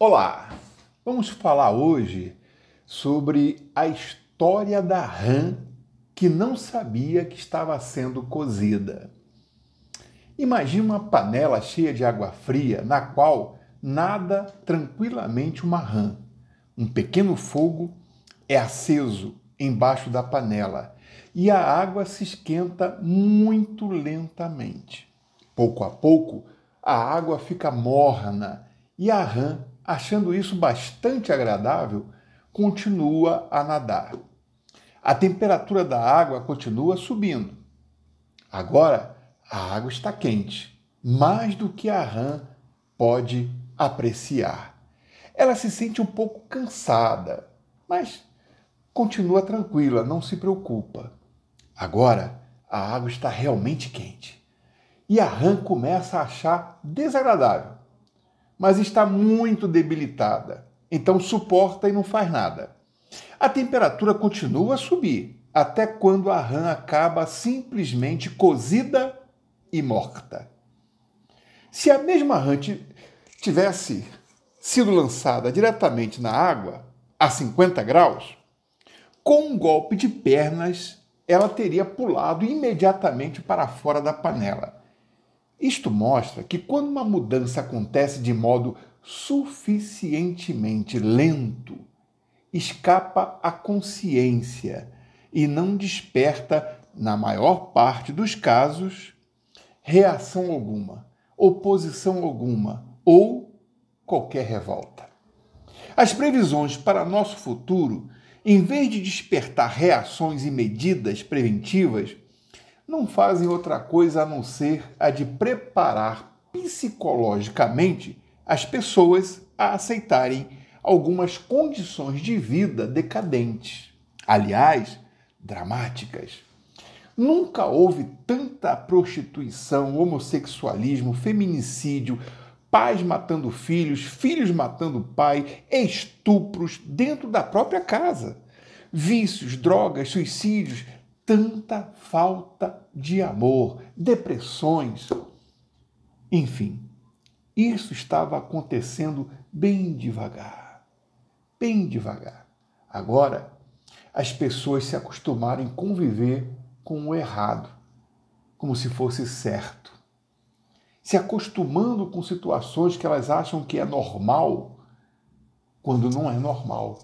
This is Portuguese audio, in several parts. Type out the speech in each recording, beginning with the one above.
Olá! Vamos falar hoje sobre a história da rã que não sabia que estava sendo cozida. Imagine uma panela cheia de água fria na qual nada tranquilamente uma rã. Um pequeno fogo é aceso embaixo da panela e a água se esquenta muito lentamente. Pouco a pouco, a água fica morna e a rã achando isso bastante agradável, continua a nadar. A temperatura da água continua subindo. Agora, a água está quente, mais do que a rã pode apreciar. Ela se sente um pouco cansada, mas continua tranquila, não se preocupa. Agora, a água está realmente quente. E a rã começa a achar desagradável mas está muito debilitada. Então suporta e não faz nada. A temperatura continua a subir, até quando a rã acaba simplesmente cozida e morta. Se a mesma rã tivesse sido lançada diretamente na água, a 50 graus, com um golpe de pernas, ela teria pulado imediatamente para fora da panela. Isto mostra que quando uma mudança acontece de modo suficientemente lento, escapa à consciência e não desperta, na maior parte dos casos, reação alguma, oposição alguma ou qualquer revolta. As previsões para nosso futuro, em vez de despertar reações e medidas preventivas, não fazem outra coisa a não ser a de preparar psicologicamente as pessoas a aceitarem algumas condições de vida decadentes, aliás, dramáticas. Nunca houve tanta prostituição, homossexualismo, feminicídio, pais matando filhos, filhos matando pai, estupros dentro da própria casa. Vícios, drogas, suicídios, tanta falta de amor, depressões. Enfim, isso estava acontecendo bem devagar, bem devagar. Agora, as pessoas se acostumaram em conviver com o errado, como se fosse certo. Se acostumando com situações que elas acham que é normal, quando não é normal.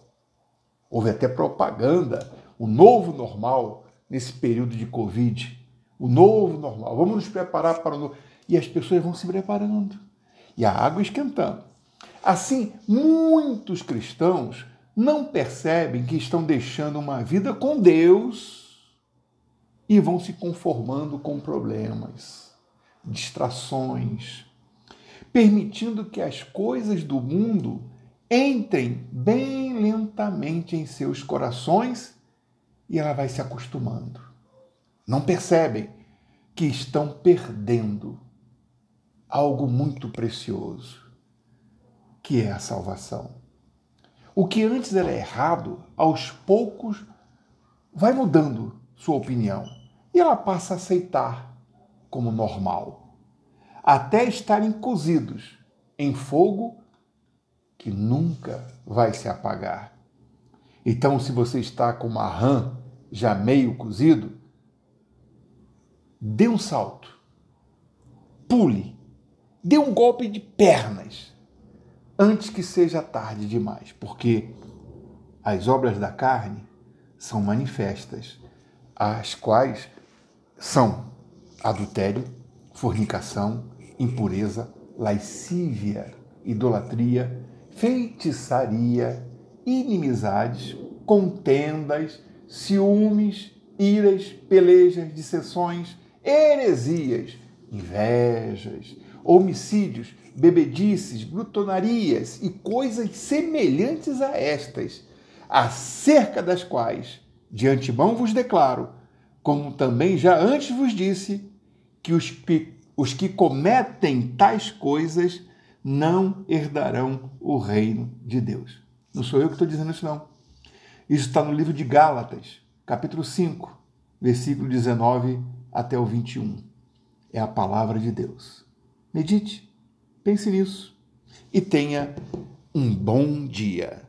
Houve até propaganda, o novo normal, nesse período de Covid. O novo normal. Vamos nos preparar para o novo. E as pessoas vão se preparando. E a água esquentando. Assim, muitos cristãos não percebem que estão deixando uma vida com Deus e vão se conformando com problemas, distrações, permitindo que as coisas do mundo entrem bem lentamente em seus corações e ela vai se acostumando. Não percebem que estão perdendo algo muito precioso, que é a salvação. O que antes era errado, aos poucos vai mudando sua opinião e ela passa a aceitar como normal, até estarem cozidos em fogo que nunca vai se apagar. Então, se você está com uma rã já meio cozido, dê um salto, pule, dê um golpe de pernas. Antes que seja tarde demais, porque as obras da carne são manifestas, as quais são adultério, fornicação, impureza, lascívia, idolatria, feitiçaria, inimizades, contendas, ciúmes, iras, pelejas, dissensões, heresias, invejas, homicídios, bebedices, glutonarias e coisas semelhantes a estas, acerca das quais de antemão vos declaro, como também já antes vos disse, que os que, os que cometem tais coisas não herdarão o reino de Deus. Não sou eu que estou dizendo isso, não. Isso está no livro de Gálatas, capítulo 5, versículo 19 até o 21. É a palavra de Deus. Medite, pense nisso e tenha um bom dia.